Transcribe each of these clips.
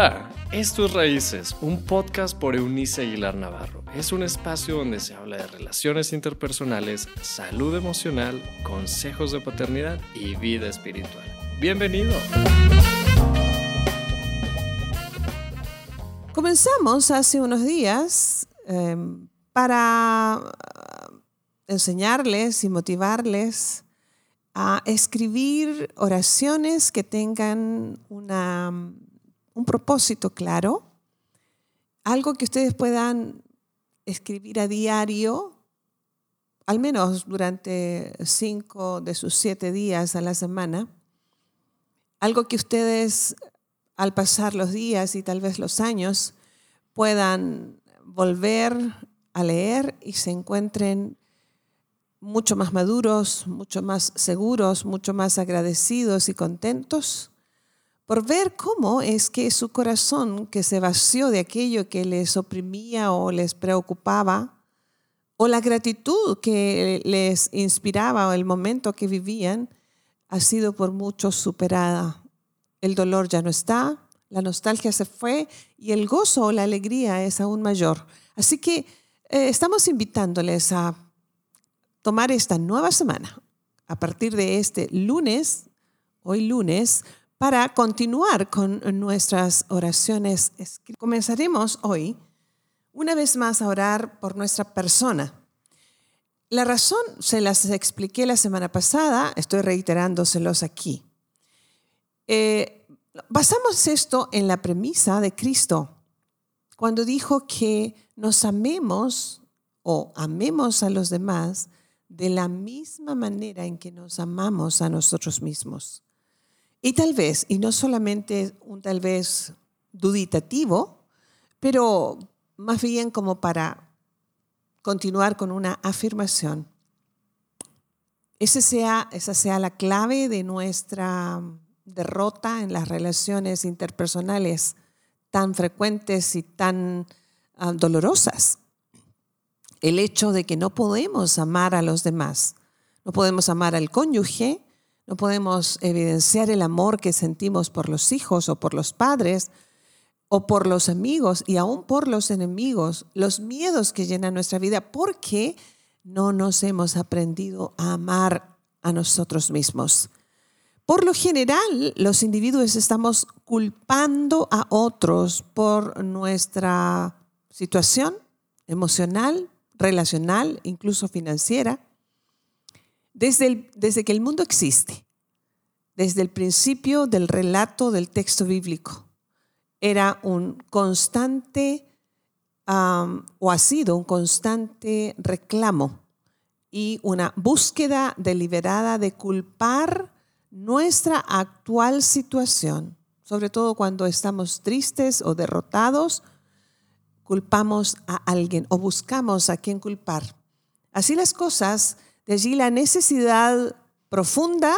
Hola, esto es Raíces, un podcast por Eunice Aguilar Navarro. Es un espacio donde se habla de relaciones interpersonales, salud emocional, consejos de paternidad y vida espiritual. Bienvenido. Comenzamos hace unos días em, para uh, enseñarles y motivarles a escribir oraciones que tengan una un propósito claro, algo que ustedes puedan escribir a diario, al menos durante cinco de sus siete días a la semana, algo que ustedes al pasar los días y tal vez los años puedan volver a leer y se encuentren mucho más maduros, mucho más seguros, mucho más agradecidos y contentos por ver cómo es que su corazón, que se vació de aquello que les oprimía o les preocupaba, o la gratitud que les inspiraba o el momento que vivían, ha sido por mucho superada. El dolor ya no está, la nostalgia se fue y el gozo o la alegría es aún mayor. Así que eh, estamos invitándoles a tomar esta nueva semana, a partir de este lunes, hoy lunes, para continuar con nuestras oraciones. Comenzaremos hoy una vez más a orar por nuestra persona. La razón se las expliqué la semana pasada, estoy reiterándoselos aquí. Eh, basamos esto en la premisa de Cristo, cuando dijo que nos amemos o amemos a los demás de la misma manera en que nos amamos a nosotros mismos. Y tal vez, y no solamente un tal vez duditativo, pero más bien como para continuar con una afirmación. Ese sea, esa sea la clave de nuestra derrota en las relaciones interpersonales tan frecuentes y tan ah, dolorosas. El hecho de que no podemos amar a los demás, no podemos amar al cónyuge, no podemos evidenciar el amor que sentimos por los hijos o por los padres o por los amigos y aún por los enemigos, los miedos que llenan nuestra vida, porque no nos hemos aprendido a amar a nosotros mismos. Por lo general, los individuos estamos culpando a otros por nuestra situación emocional, relacional, incluso financiera, desde, desde que el mundo existe, desde el principio del relato del texto bíblico, era un constante, o ha sido un constante reclamo y una búsqueda deliberada de culpar nuestra actual situación, sobre todo cuando estamos tristes o derrotados, culpamos a alguien o buscamos a quien culpar. Así las cosas, de allí la necesidad profunda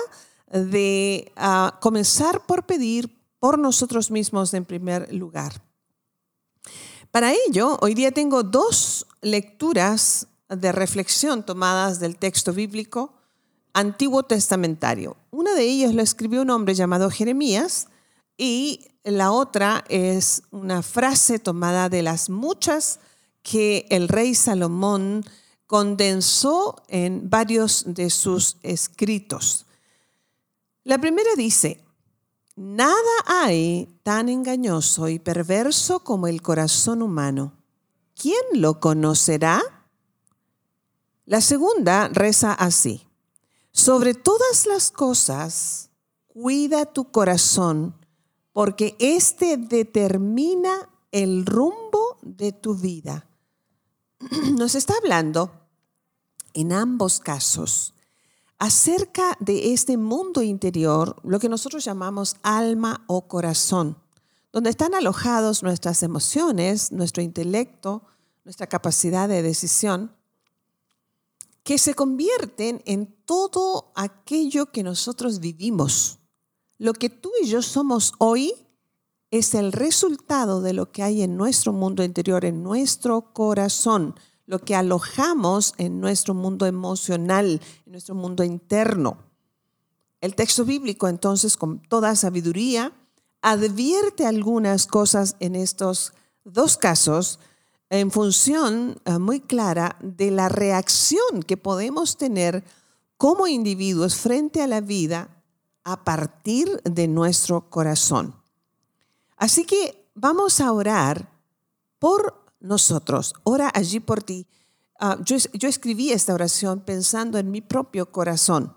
de ah, comenzar por pedir por nosotros mismos en primer lugar. Para ello, hoy día tengo dos lecturas de reflexión tomadas del texto bíblico antiguo testamentario. Una de ellas lo escribió un hombre llamado Jeremías y la otra es una frase tomada de las muchas que el rey Salomón condensó en varios de sus escritos. La primera dice, nada hay tan engañoso y perverso como el corazón humano. ¿Quién lo conocerá? La segunda reza así, sobre todas las cosas, cuida tu corazón, porque éste determina el rumbo de tu vida. Nos está hablando en ambos casos acerca de este mundo interior, lo que nosotros llamamos alma o corazón, donde están alojados nuestras emociones, nuestro intelecto, nuestra capacidad de decisión, que se convierten en todo aquello que nosotros vivimos. Lo que tú y yo somos hoy es el resultado de lo que hay en nuestro mundo interior, en nuestro corazón, lo que alojamos en nuestro mundo emocional, en nuestro mundo interno. El texto bíblico entonces con toda sabiduría advierte algunas cosas en estos dos casos en función eh, muy clara de la reacción que podemos tener como individuos frente a la vida a partir de nuestro corazón. Así que vamos a orar por nosotros. Ora allí por ti. Ah, yo, yo escribí esta oración pensando en mi propio corazón.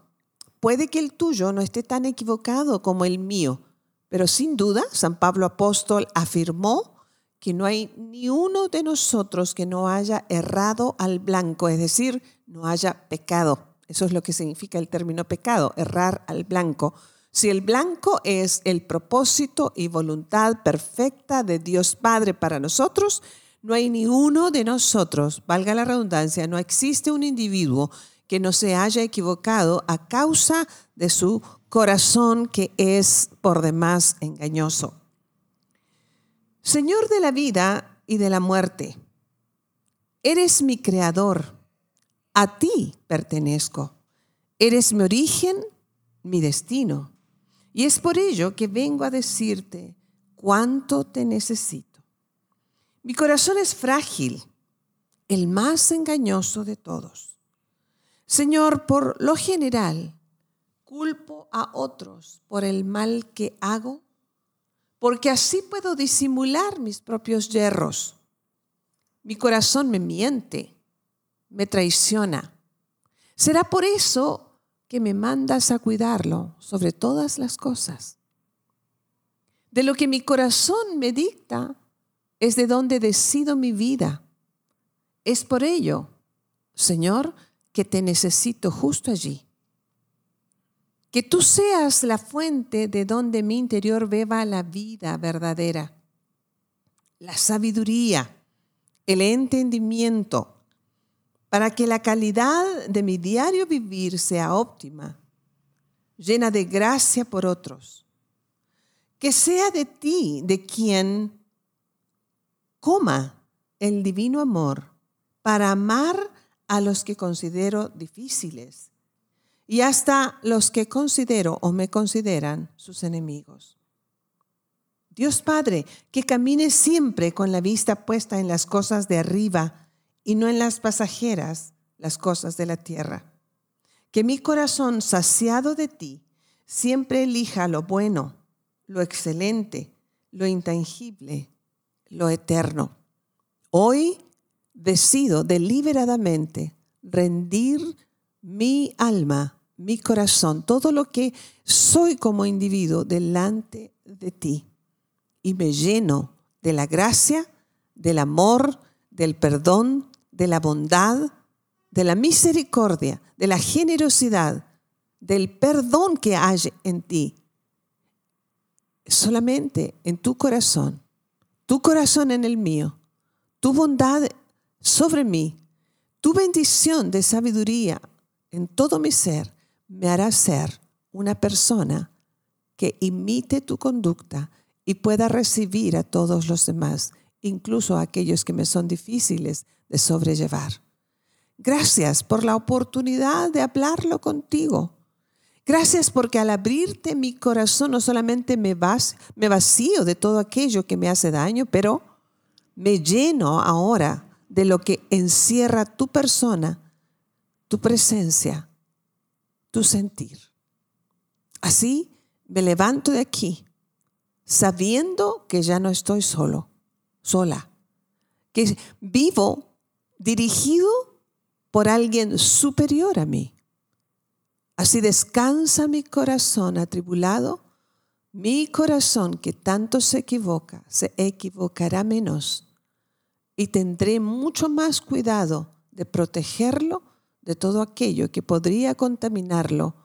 Puede que el tuyo no esté tan equivocado como el mío, pero sin duda San Pablo Apóstol afirmó que no hay ni uno de nosotros que no haya errado al blanco, es decir, no haya pecado. Eso es lo que significa el término pecado, errar al blanco. Si el blanco es el propósito y voluntad perfecta de Dios Padre para nosotros, no hay ni uno de nosotros, valga la redundancia, no existe un individuo que no se haya equivocado a causa de su corazón que es por demás engañoso. Señor de la vida y de la muerte, eres mi creador, a ti pertenezco, eres mi origen, mi destino, y es por ello que vengo a decirte cuánto te necesito. Mi corazón es frágil, el más engañoso de todos. Señor, por lo general, culpo a otros por el mal que hago porque así puedo disimular mis propios yerros. Mi corazón me miente, me traiciona. Será por eso que me mandas a cuidarlo sobre todas las cosas. De lo que mi corazón me dicta es de donde decido mi vida. Es por ello, Señor, que te necesito justo allí que tú seas la fuente de donde mi interior beba la vida verdadera, la sabiduría, el entendimiento, para que la calidad de mi diario vivir sea óptima, llena de gracia por otros. Que sea de ti de quien coma el divino amor para amar a los que considero difíciles y hasta los que considero o me consideran sus enemigos. Dios Padre, que camine siempre con la vista puesta en las cosas de arriba y no en las pasajeras, las cosas de la tierra. Que mi corazón saciado de ti siempre elija lo bueno, lo excelente, lo intangible, lo eterno. Hoy decido deliberadamente rendir mi alma, mi corazón, todo lo que soy como individuo delante de ti. Y me lleno de la gracia, del amor, del perdón, de la bondad, de la misericordia, de la generosidad, del perdón que hay en ti. Solamente en tu corazón, tu corazón en el mío, tu bondad sobre mí, tu bendición de sabiduría en todo mi ser me hará ser una persona que imite tu conducta y pueda recibir a todos los demás, incluso a aquellos que me son difíciles de sobrellevar. Gracias por la oportunidad de hablarlo contigo. Gracias porque al abrirte mi corazón no solamente me, vas, me vacío de todo aquello que me hace daño, pero me lleno ahora de lo que encierra tu persona tu presencia, tu sentir. Así me levanto de aquí sabiendo que ya no estoy solo, sola, que vivo dirigido por alguien superior a mí. Así descansa mi corazón atribulado, mi corazón que tanto se equivoca, se equivocará menos y tendré mucho más cuidado de protegerlo de todo aquello que podría contaminarlo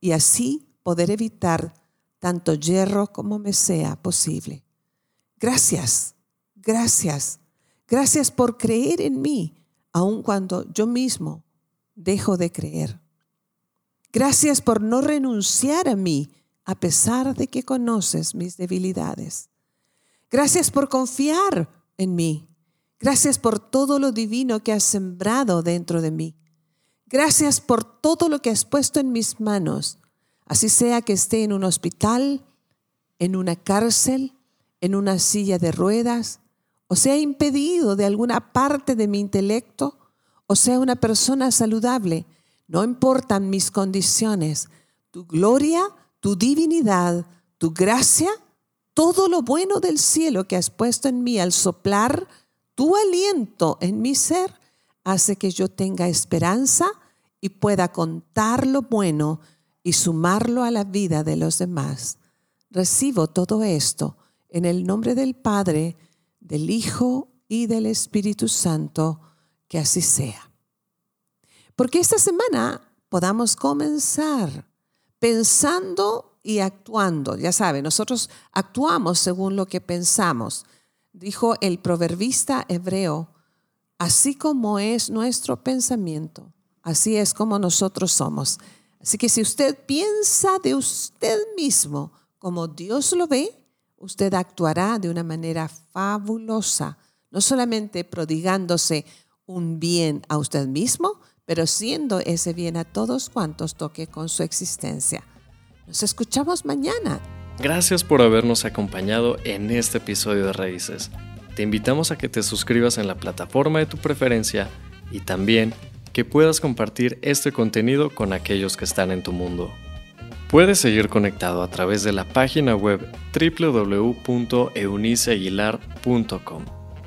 y así poder evitar tanto hierro como me sea posible. Gracias, gracias, gracias por creer en mí, aun cuando yo mismo dejo de creer. Gracias por no renunciar a mí a pesar de que conoces mis debilidades. Gracias por confiar en mí Gracias por todo lo divino que has sembrado dentro de mí. Gracias por todo lo que has puesto en mis manos, así sea que esté en un hospital, en una cárcel, en una silla de ruedas, o sea impedido de alguna parte de mi intelecto, o sea una persona saludable. No importan mis condiciones. Tu gloria, tu divinidad, tu gracia, todo lo bueno del cielo que has puesto en mí al soplar tu aliento en mi ser, hace que yo tenga esperanza y pueda contar lo bueno y sumarlo a la vida de los demás. Recibo todo esto en el nombre del Padre, del Hijo y del Espíritu Santo, que así sea. Porque esta semana podamos comenzar pensando y actuando. Ya sabe, nosotros actuamos según lo que pensamos. Dijo el proverbista hebreo, así como es nuestro pensamiento, así es como nosotros somos. Así que si usted piensa de usted mismo como Dios lo ve, usted actuará de una manera fabulosa, no solamente prodigándose un bien a usted mismo, pero siendo ese bien a todos cuantos toque con su existencia. Nos escuchamos mañana. Gracias por habernos acompañado en este episodio de Raíces. Te invitamos a que te suscribas en la plataforma de tu preferencia y también que puedas compartir este contenido con aquellos que están en tu mundo. Puedes seguir conectado a través de la página web www.euniceaguilar.com.